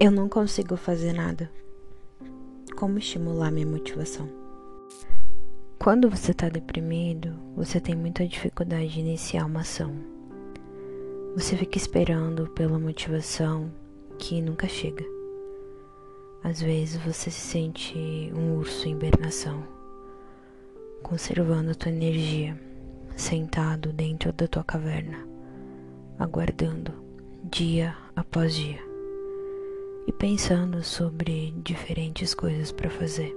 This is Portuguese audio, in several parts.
Eu não consigo fazer nada. Como estimular minha motivação? Quando você está deprimido, você tem muita dificuldade de iniciar uma ação. Você fica esperando pela motivação que nunca chega. Às vezes você se sente um urso em hibernação, conservando a tua energia, sentado dentro da tua caverna, aguardando dia após dia e pensando sobre diferentes coisas para fazer,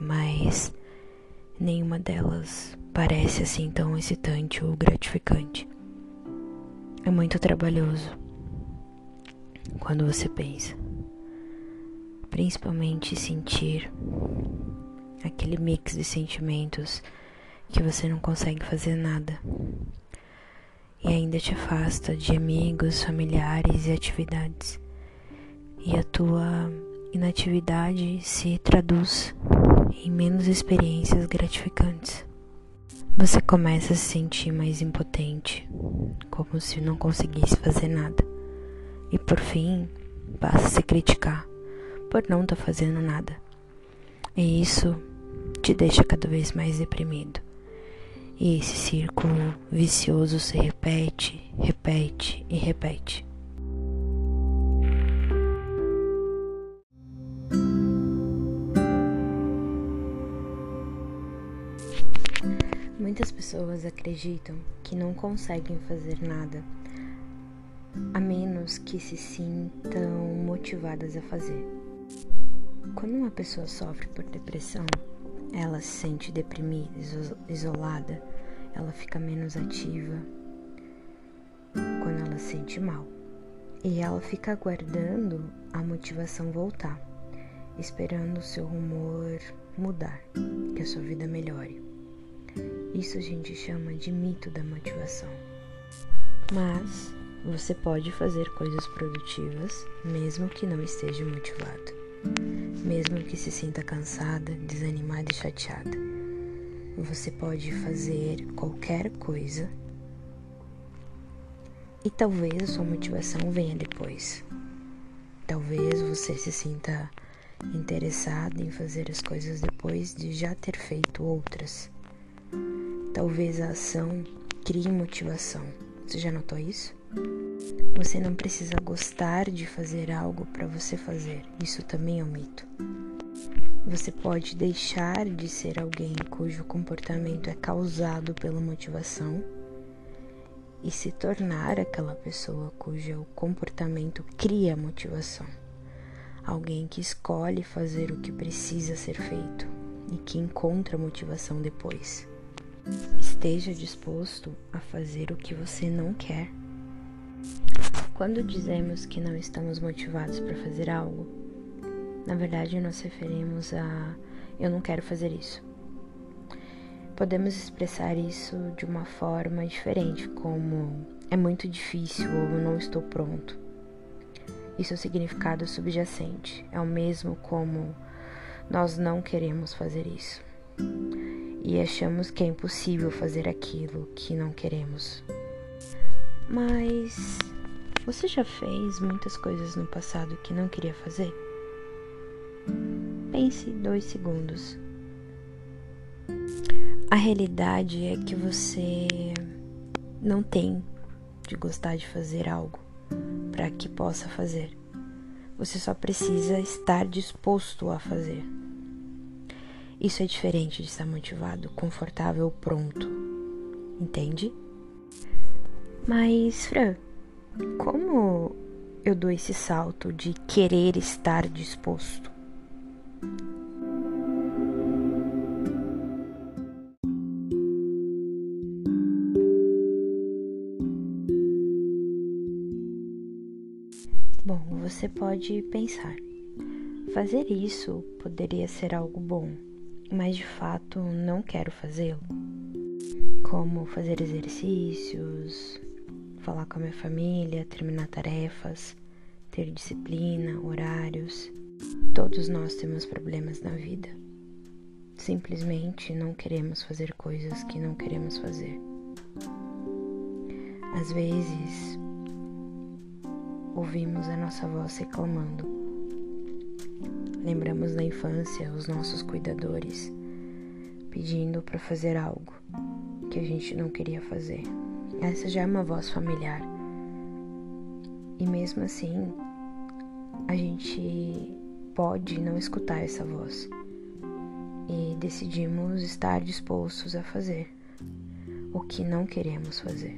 mas nenhuma delas parece assim tão excitante ou gratificante. É muito trabalhoso quando você pensa, principalmente sentir aquele mix de sentimentos que você não consegue fazer nada. E ainda te afasta de amigos, familiares e atividades e a tua inatividade se traduz em menos experiências gratificantes. Você começa a se sentir mais impotente, como se não conseguisse fazer nada, e por fim passa a se criticar por não estar tá fazendo nada. E isso te deixa cada vez mais deprimido. E esse círculo vicioso se repete, repete e repete. Muitas pessoas acreditam que não conseguem fazer nada a menos que se sintam motivadas a fazer. Quando uma pessoa sofre por depressão, ela se sente deprimida, isolada, ela fica menos ativa quando ela se sente mal. E ela fica aguardando a motivação voltar, esperando o seu humor mudar, que a sua vida melhore. Isso a gente chama de mito da motivação. Mas você pode fazer coisas produtivas mesmo que não esteja motivado, mesmo que se sinta cansada, desanimada e chateada. Você pode fazer qualquer coisa e talvez a sua motivação venha depois. Talvez você se sinta interessado em fazer as coisas depois de já ter feito outras. Talvez a ação crie motivação. Você já notou isso? Você não precisa gostar de fazer algo para você fazer. Isso também é um mito. Você pode deixar de ser alguém cujo comportamento é causado pela motivação e se tornar aquela pessoa cujo comportamento cria motivação. Alguém que escolhe fazer o que precisa ser feito e que encontra motivação depois. Esteja disposto a fazer o que você não quer. Quando dizemos que não estamos motivados para fazer algo, na verdade nos referimos a eu não quero fazer isso. Podemos expressar isso de uma forma diferente, como é muito difícil ou não estou pronto. Isso é o significado subjacente, é o mesmo como nós não queremos fazer isso e achamos que é impossível fazer aquilo que não queremos. Mas você já fez muitas coisas no passado que não queria fazer? Pense dois segundos. A realidade é que você não tem de gostar de fazer algo para que possa fazer. Você só precisa estar disposto a fazer. Isso é diferente de estar motivado, confortável, pronto. Entende? Mas, Fran, como eu dou esse salto de querer estar disposto? Bom, você pode pensar. Fazer isso poderia ser algo bom, mas de fato não quero fazê-lo. Como fazer exercícios, falar com a minha família, terminar tarefas, ter disciplina, horários. Todos nós temos problemas na vida. Simplesmente não queremos fazer coisas que não queremos fazer. Às vezes, ouvimos a nossa voz reclamando lembramos na infância os nossos cuidadores pedindo para fazer algo que a gente não queria fazer. Essa já é uma voz familiar. E mesmo assim, a gente pode não escutar essa voz e decidimos estar dispostos a fazer o que não queremos fazer,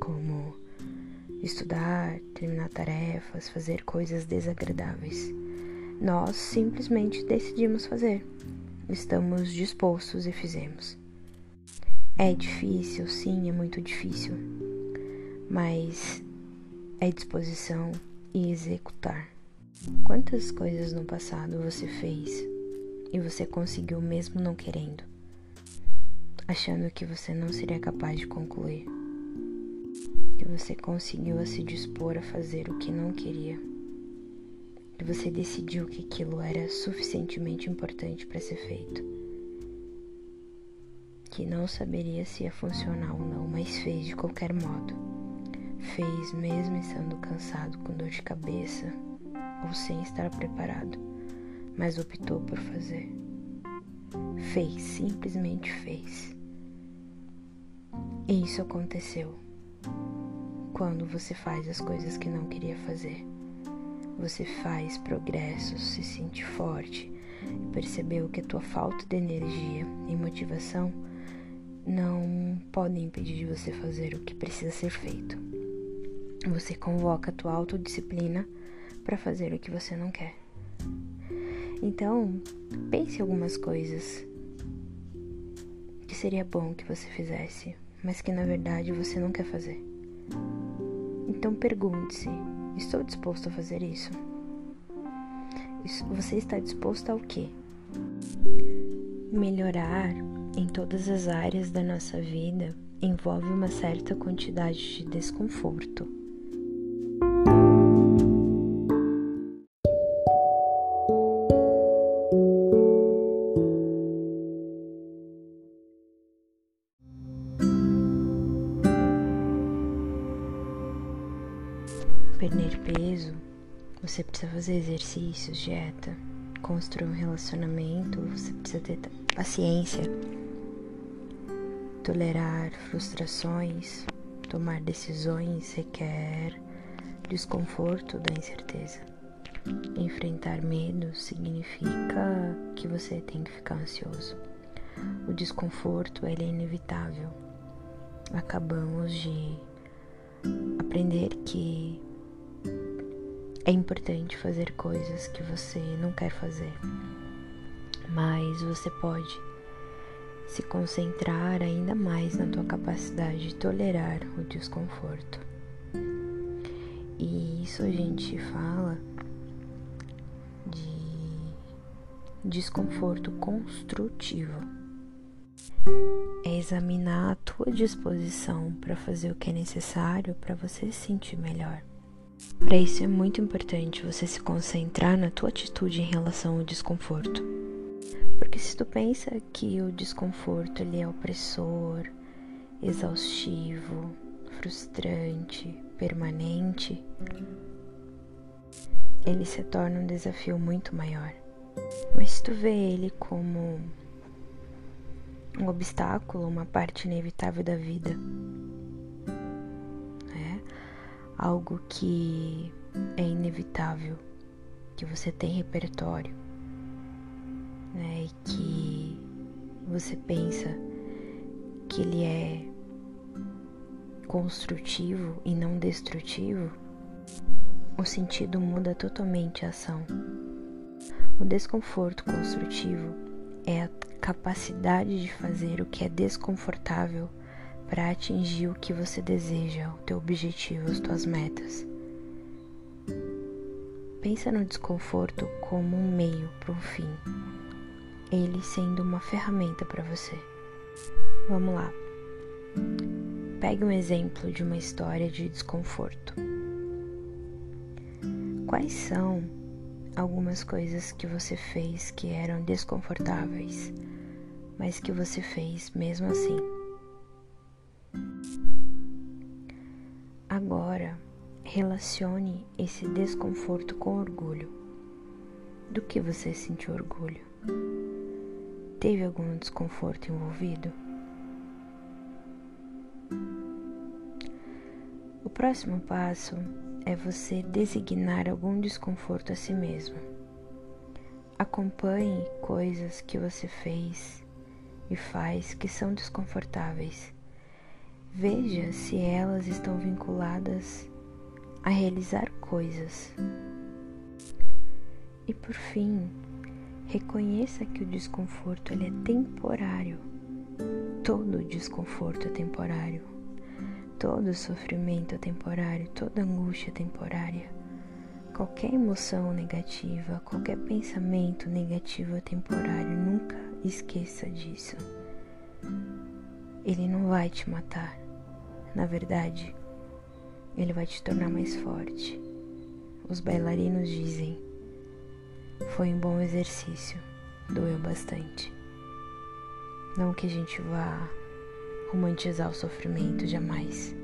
como estudar, terminar tarefas, fazer coisas desagradáveis. Nós simplesmente decidimos fazer, estamos dispostos e fizemos. É difícil, sim, é muito difícil, mas é disposição e executar. Quantas coisas no passado você fez e você conseguiu mesmo não querendo, achando que você não seria capaz de concluir? Que você conseguiu a se dispor a fazer o que não queria? Que você decidiu que aquilo era suficientemente importante para ser feito? Que não saberia se ia funcionar ou não, mas fez de qualquer modo. Fez mesmo estando cansado, com dor de cabeça, ou sem estar preparado, mas optou por fazer. Fez, simplesmente fez. E isso aconteceu quando você faz as coisas que não queria fazer. Você faz progressos, se sente forte e percebeu que a tua falta de energia e motivação não podem impedir de você fazer o que precisa ser feito. Você convoca a tua autodisciplina para fazer o que você não quer. Então, pense algumas coisas que seria bom que você fizesse, mas que na verdade você não quer fazer. Então pergunte-se: estou disposto a fazer isso? Você está disposto ao quê? Melhorar em todas as áreas da nossa vida envolve uma certa quantidade de desconforto. Perder peso, você precisa fazer exercícios, dieta, construir um relacionamento, você precisa ter paciência, tolerar frustrações, tomar decisões requer desconforto da incerteza. Enfrentar medo significa que você tem que ficar ansioso. O desconforto é inevitável. Acabamos de aprender que é importante fazer coisas que você não quer fazer, mas você pode se concentrar ainda mais na tua capacidade de tolerar o desconforto. E isso a gente fala de desconforto construtivo. É examinar a tua disposição para fazer o que é necessário para você se sentir melhor. Para isso é muito importante você se concentrar na tua atitude em relação ao desconforto. Porque se tu pensa que o desconforto ele é opressor, exaustivo, frustrante, permanente, ele se torna um desafio muito maior. Mas se tu vê ele como um obstáculo, uma parte inevitável da vida, algo que é inevitável, que você tem repertório, né? E que você pensa que ele é construtivo e não destrutivo, o sentido muda totalmente a ação. O desconforto construtivo é a capacidade de fazer o que é desconfortável para atingir o que você deseja, o teu objetivo, as tuas metas. Pensa no desconforto como um meio para um fim, ele sendo uma ferramenta para você. Vamos lá. Pegue um exemplo de uma história de desconforto. Quais são algumas coisas que você fez que eram desconfortáveis, mas que você fez mesmo assim? Agora, relacione esse desconforto com orgulho. Do que você sentiu orgulho? Teve algum desconforto envolvido? O próximo passo é você designar algum desconforto a si mesmo. Acompanhe coisas que você fez e faz que são desconfortáveis. Veja se elas estão vinculadas a realizar coisas. E por fim, reconheça que o desconforto ele é temporário. Todo desconforto é temporário. Todo sofrimento é temporário, toda angústia é temporária. Qualquer emoção negativa, qualquer pensamento negativo é temporário. Nunca esqueça disso. Ele não vai te matar. Na verdade, ele vai te tornar mais forte. Os bailarinos dizem: foi um bom exercício, doeu bastante. Não que a gente vá romantizar o sofrimento jamais.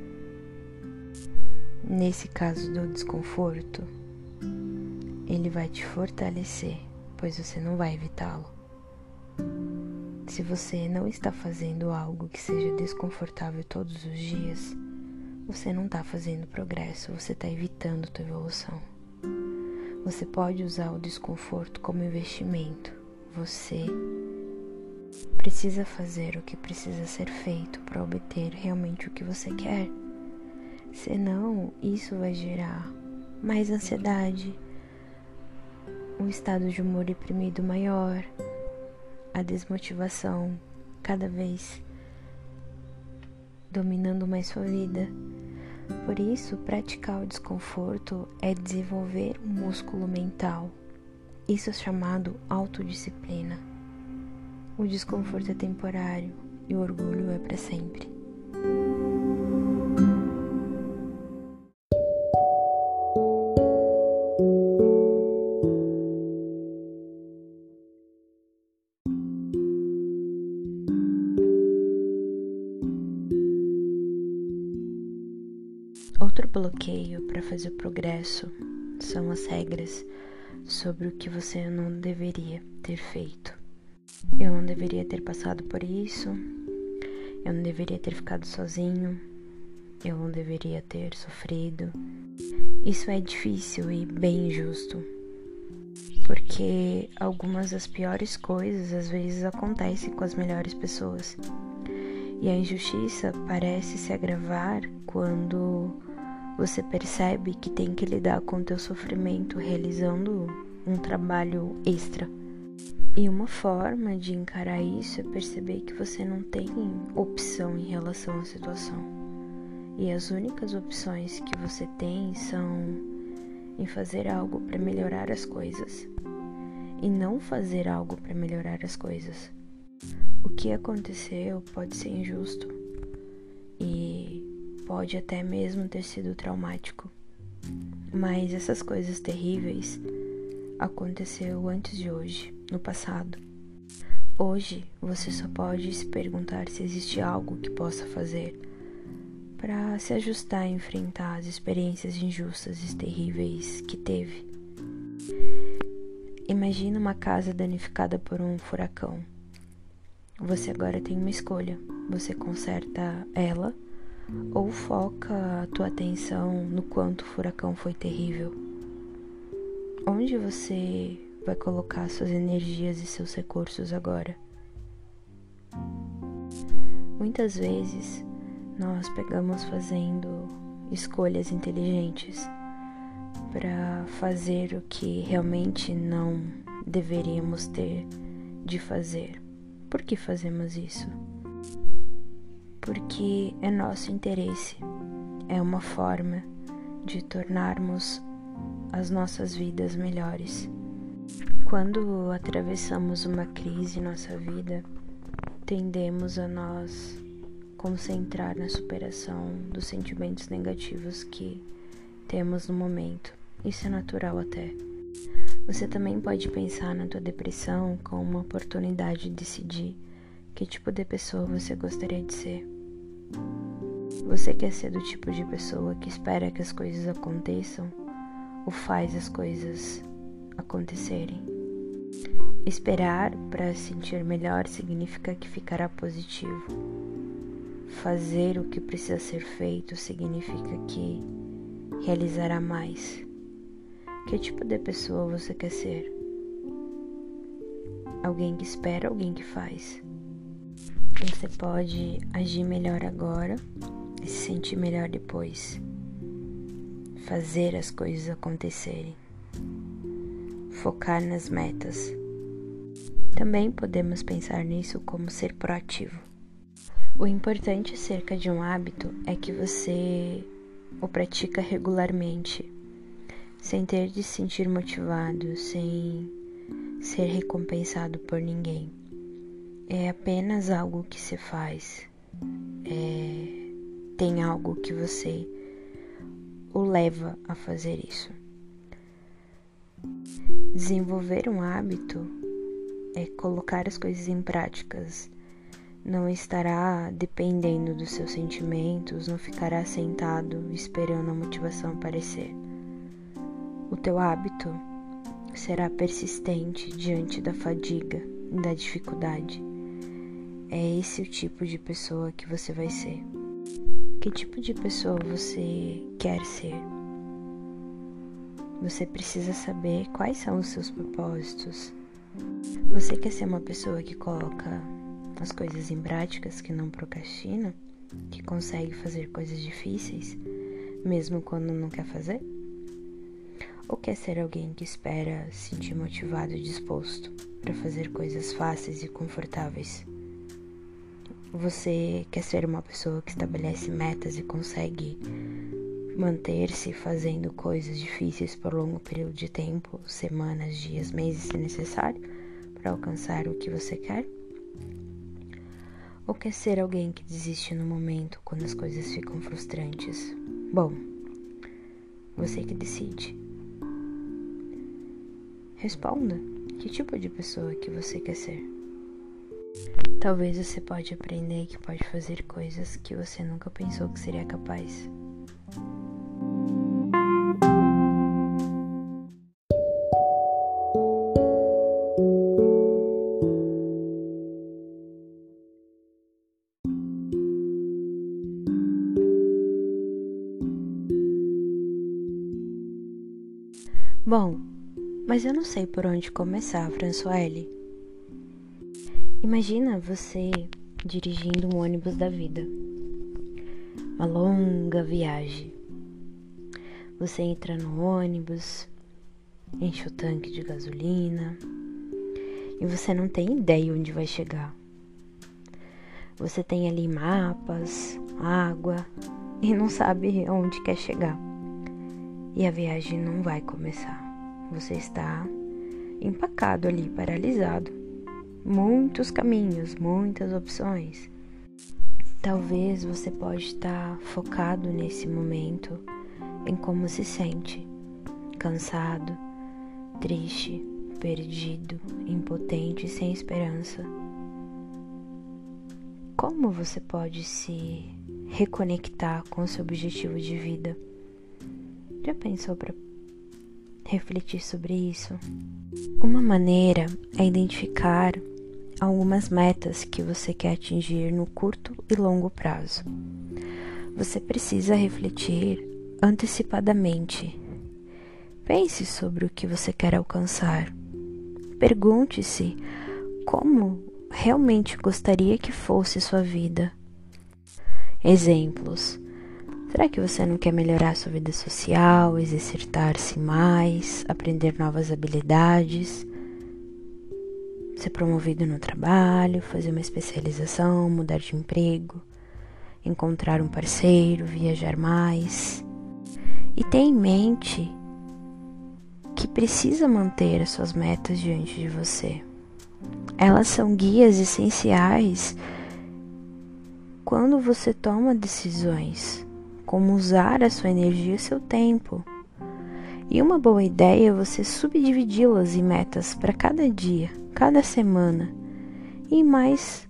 Nesse caso do desconforto, ele vai te fortalecer, pois você não vai evitá-lo. Se você não está fazendo algo que seja desconfortável todos os dias, você não está fazendo progresso, você está evitando a tua evolução. Você pode usar o desconforto como investimento. Você precisa fazer o que precisa ser feito para obter realmente o que você quer. Senão, isso vai gerar mais ansiedade, um estado de humor deprimido maior, a desmotivação cada vez dominando mais sua vida. Por isso, praticar o desconforto é desenvolver um músculo mental. Isso é chamado autodisciplina. O desconforto é temporário e o orgulho é para sempre. O progresso são as regras sobre o que você não deveria ter feito. Eu não deveria ter passado por isso. Eu não deveria ter ficado sozinho. Eu não deveria ter sofrido. Isso é difícil e bem injusto. Porque algumas das piores coisas às vezes acontecem com as melhores pessoas. E a injustiça parece se agravar quando você percebe que tem que lidar com o teu sofrimento realizando um trabalho extra. E uma forma de encarar isso é perceber que você não tem opção em relação à situação. E as únicas opções que você tem são em fazer algo para melhorar as coisas e não fazer algo para melhorar as coisas. O que aconteceu pode ser injusto pode até mesmo ter sido traumático. Mas essas coisas terríveis aconteceu antes de hoje, no passado. Hoje você só pode se perguntar se existe algo que possa fazer para se ajustar a enfrentar as experiências injustas e terríveis que teve. Imagina uma casa danificada por um furacão. Você agora tem uma escolha. Você conserta ela ou foca a tua atenção no quanto o furacão foi terrível Onde você vai colocar suas energias e seus recursos agora? Muitas vezes nós pegamos fazendo escolhas inteligentes para fazer o que realmente não deveríamos ter de fazer. Por que fazemos isso? Porque é nosso interesse, é uma forma de tornarmos as nossas vidas melhores. Quando atravessamos uma crise em nossa vida, tendemos a nós concentrar na superação dos sentimentos negativos que temos no momento. Isso é natural até. Você também pode pensar na tua depressão como uma oportunidade de decidir que tipo de pessoa você gostaria de ser. Você quer ser do tipo de pessoa que espera que as coisas aconteçam ou faz as coisas acontecerem. Esperar para sentir melhor significa que ficará positivo. Fazer o que precisa ser feito significa que realizará mais. Que tipo de pessoa você quer ser? Alguém que espera, alguém que faz. Você pode agir melhor agora e se sentir melhor depois. Fazer as coisas acontecerem. Focar nas metas. Também podemos pensar nisso como ser proativo. O importante acerca de um hábito é que você o pratica regularmente, sem ter de se sentir motivado, sem ser recompensado por ninguém. É apenas algo que se faz. É, tem algo que você o leva a fazer isso. Desenvolver um hábito é colocar as coisas em práticas. Não estará dependendo dos seus sentimentos, não ficará sentado esperando a motivação aparecer. O teu hábito será persistente diante da fadiga e da dificuldade. É esse o tipo de pessoa que você vai ser. Que tipo de pessoa você quer ser? Você precisa saber quais são os seus propósitos. Você quer ser uma pessoa que coloca as coisas em práticas, que não procrastina, que consegue fazer coisas difíceis, mesmo quando não quer fazer? Ou quer ser alguém que espera se sentir motivado e disposto para fazer coisas fáceis e confortáveis? Você quer ser uma pessoa que estabelece metas e consegue manter-se fazendo coisas difíceis por longo período de tempo, semanas, dias, meses, se necessário, para alcançar o que você quer? Ou quer ser alguém que desiste no momento quando as coisas ficam frustrantes? Bom, você que decide. Responda. Que tipo de pessoa que você quer ser? Talvez você pode aprender que pode fazer coisas que você nunca pensou que seria capaz. Bom, mas eu não sei por onde começar, Françoise. Imagina você dirigindo um ônibus da vida. Uma longa viagem. Você entra no ônibus, enche o tanque de gasolina e você não tem ideia onde vai chegar. Você tem ali mapas, água e não sabe onde quer chegar. E a viagem não vai começar. Você está empacado ali, paralisado. Muitos caminhos, muitas opções. Talvez você pode estar focado nesse momento em como se sente, cansado, triste, perdido, impotente, sem esperança. Como você pode se reconectar com seu objetivo de vida? Já pensou para refletir sobre isso. Uma maneira é identificar algumas metas que você quer atingir no curto e longo prazo. Você precisa refletir antecipadamente. Pense sobre o que você quer alcançar. Pergunte-se como realmente gostaria que fosse sua vida. Exemplos: Será que você não quer melhorar sua vida social, exercitar-se mais, aprender novas habilidades, ser promovido no trabalho, fazer uma especialização, mudar de emprego, encontrar um parceiro, viajar mais? E tenha em mente que precisa manter as suas metas diante de você. Elas são guias essenciais quando você toma decisões como usar a sua energia e seu tempo. E uma boa ideia é você subdividi-las em metas para cada dia, cada semana e mais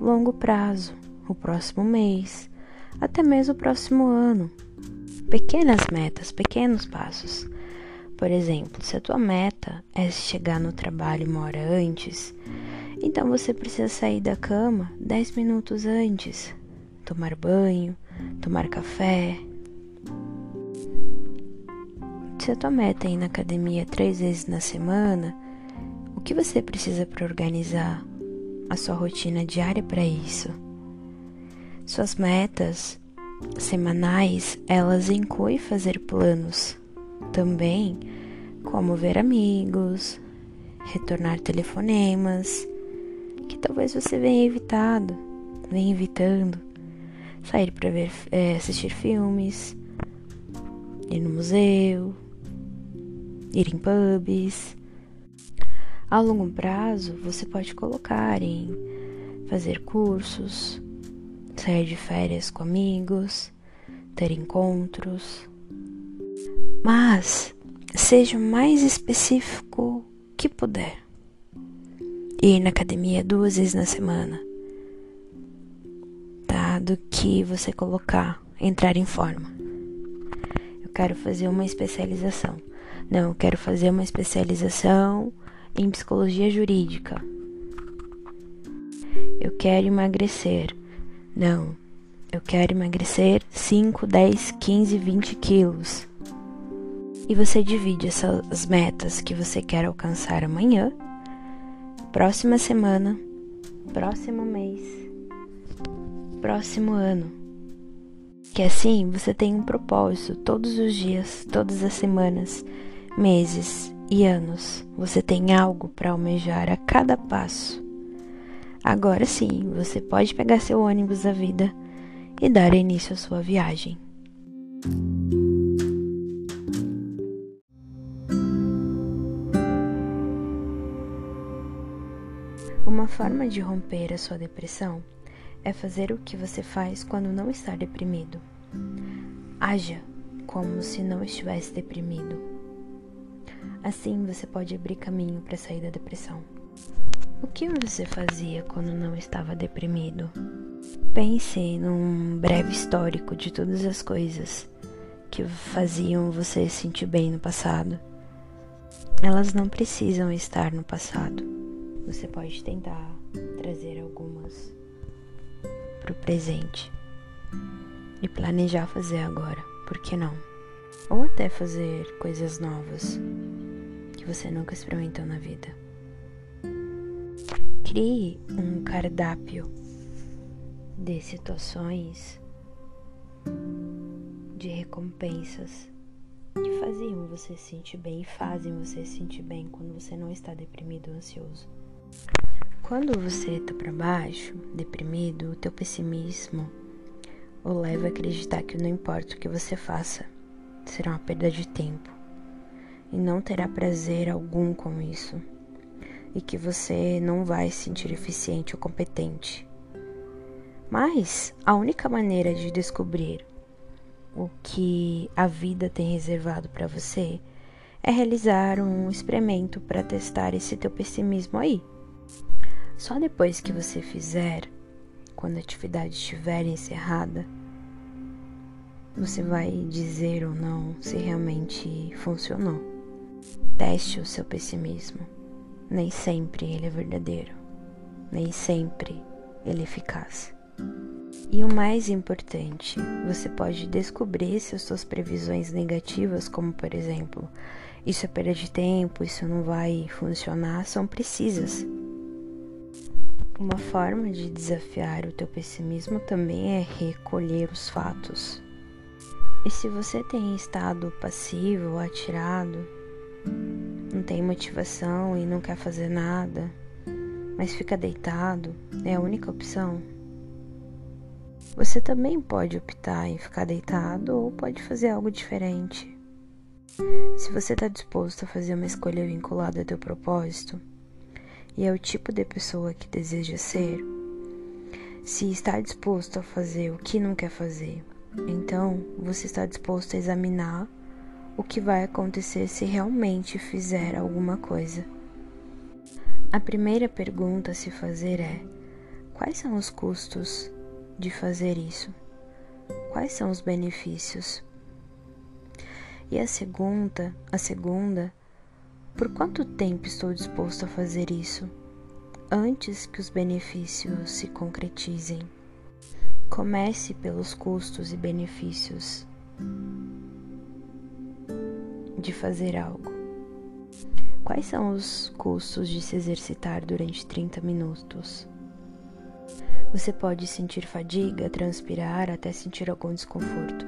longo prazo, o próximo mês, até mesmo o próximo ano. Pequenas metas, pequenos passos, por exemplo, se a tua meta é chegar no trabalho uma hora antes, então você precisa sair da cama 10 minutos antes, tomar banho, tomar café. Se a tua meta é ir na academia três vezes na semana, o que você precisa para organizar a sua rotina diária para isso? Suas metas semanais, elas incluem fazer planos também, como ver amigos, retornar telefonemas, que talvez você venha evitado, venha evitando, sair para ver, é, assistir filmes, ir no museu, ir em pubs. A longo prazo, você pode colocar em fazer cursos, sair de férias com amigos, ter encontros. Mas seja o mais específico que puder. Ir na academia duas vezes na semana. Tá? Do que você colocar, entrar em forma. Eu quero fazer uma especialização. Não, eu quero fazer uma especialização em psicologia jurídica. Eu quero emagrecer. Não, eu quero emagrecer 5, 10, 15, 20 quilos. E você divide essas metas que você quer alcançar amanhã, próxima semana, próximo mês, próximo ano. Que assim você tem um propósito todos os dias, todas as semanas, meses e anos. Você tem algo para almejar a cada passo. Agora sim, você pode pegar seu ônibus da vida e dar início à sua viagem. Uma forma de romper a sua depressão é fazer o que você faz quando não está deprimido. Haja como se não estivesse deprimido. Assim você pode abrir caminho para sair da depressão. O que você fazia quando não estava deprimido? Pense num breve histórico de todas as coisas que faziam você sentir bem no passado. Elas não precisam estar no passado. Você pode tentar trazer algumas para o presente e planejar fazer agora, por que não? Ou até fazer coisas novas que você nunca experimentou na vida. Crie um cardápio de situações de recompensas que faziam você se sentir bem e fazem você se sentir bem quando você não está deprimido ou ansioso. Quando você está para baixo, deprimido, o teu pessimismo o leva a acreditar que não importa o que você faça, será uma perda de tempo e não terá prazer algum com isso e que você não vai se sentir eficiente ou competente. Mas a única maneira de descobrir o que a vida tem reservado para você é realizar um experimento para testar esse teu pessimismo aí. Só depois que você fizer, quando a atividade estiver encerrada, você vai dizer ou não se realmente funcionou. Teste o seu pessimismo. Nem sempre ele é verdadeiro, nem sempre ele é eficaz. E o mais importante, você pode descobrir se as suas previsões negativas, como por exemplo, isso é perda de tempo, isso não vai funcionar, são precisas. Uma forma de desafiar o teu pessimismo também é recolher os fatos. E se você tem estado passivo atirado, não tem motivação e não quer fazer nada, mas fica deitado, é a única opção. Você também pode optar em ficar deitado ou pode fazer algo diferente. Se você está disposto a fazer uma escolha vinculada ao teu propósito e é o tipo de pessoa que deseja ser, se está disposto a fazer o que não quer fazer, então você está disposto a examinar o que vai acontecer se realmente fizer alguma coisa. A primeira pergunta a se fazer é: quais são os custos de fazer isso? Quais são os benefícios? E a segunda, a segunda, por quanto tempo estou disposto a fazer isso antes que os benefícios se concretizem? Comece pelos custos e benefícios de fazer algo. Quais são os custos de se exercitar durante 30 minutos? Você pode sentir fadiga, transpirar, até sentir algum desconforto,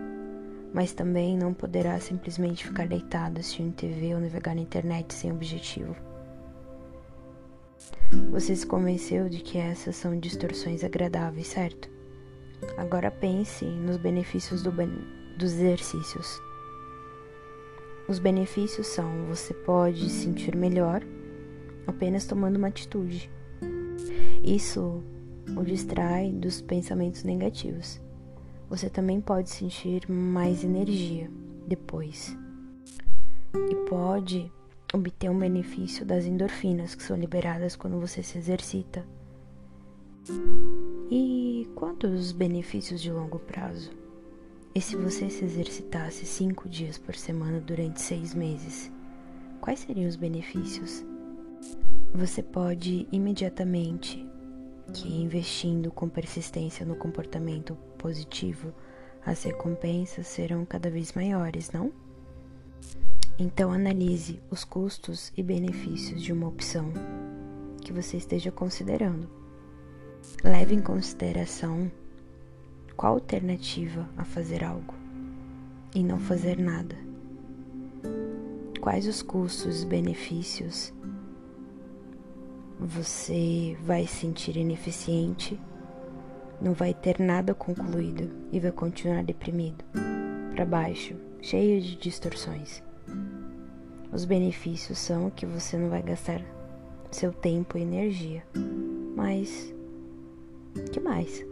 mas também não poderá simplesmente ficar deitado assistindo TV ou navegar na internet sem objetivo. Você se convenceu de que essas são distorções agradáveis, certo? Agora pense nos benefícios do ben... dos exercícios. Os benefícios são: você pode se sentir melhor apenas tomando uma atitude. Isso o distrai dos pensamentos negativos. Você também pode sentir mais energia depois. E pode obter um benefício das endorfinas que são liberadas quando você se exercita. E quantos benefícios de longo prazo? E se você se exercitasse cinco dias por semana durante seis meses, quais seriam os benefícios? Você pode imediatamente que investindo com persistência no comportamento positivo, as recompensas serão cada vez maiores, não? Então analise os custos e benefícios de uma opção que você esteja considerando. Leve em consideração qual alternativa a fazer algo e não fazer nada? Quais os custos e benefícios? Você vai se sentir ineficiente, não vai ter nada concluído e vai continuar deprimido, para baixo, cheio de distorções. Os benefícios são que você não vai gastar seu tempo e energia. Mas que mais?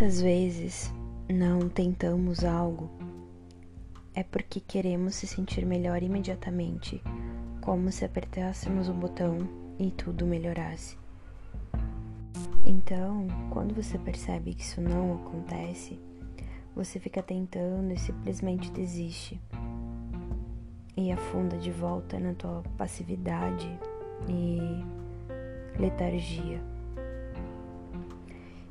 Muitas vezes não tentamos algo é porque queremos se sentir melhor imediatamente, como se apertássemos um botão e tudo melhorasse. Então, quando você percebe que isso não acontece, você fica tentando e simplesmente desiste. E afunda de volta na tua passividade e letargia.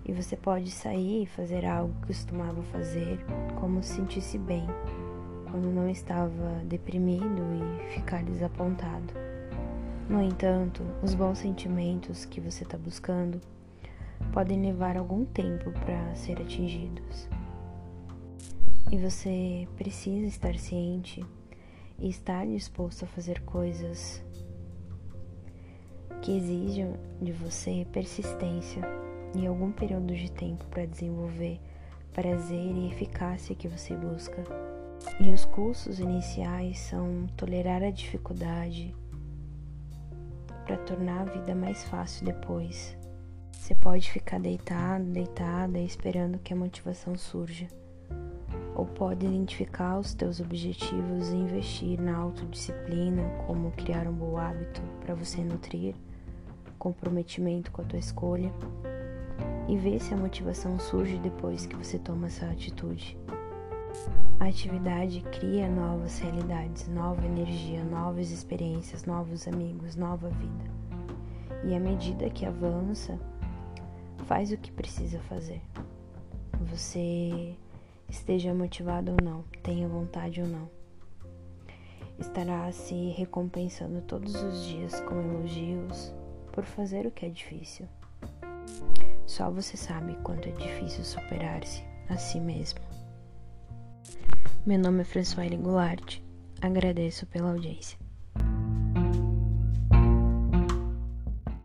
E você pode sair e fazer algo que costumava fazer, como se sentisse bem, quando não estava deprimido e ficar desapontado. No entanto, os bons sentimentos que você está buscando podem levar algum tempo para ser atingidos. E você precisa estar ciente e estar disposto a fazer coisas que exijam de você persistência e algum período de tempo para desenvolver prazer e eficácia que você busca. E os cursos iniciais são tolerar a dificuldade para tornar a vida mais fácil depois. Você pode ficar deitado, deitada, esperando que a motivação surja. Ou pode identificar os teus objetivos e investir na autodisciplina, como criar um bom hábito para você nutrir, comprometimento com a tua escolha e ver se a motivação surge depois que você toma essa atitude. A atividade cria novas realidades, nova energia, novas experiências, novos amigos, nova vida. E à medida que avança, faz o que precisa fazer. Você esteja motivado ou não, tenha vontade ou não. Estará se recompensando todos os dias com elogios por fazer o que é difícil. Só você sabe quanto é difícil superar-se a si mesmo. Meu nome é François Goulart. Agradeço pela audiência.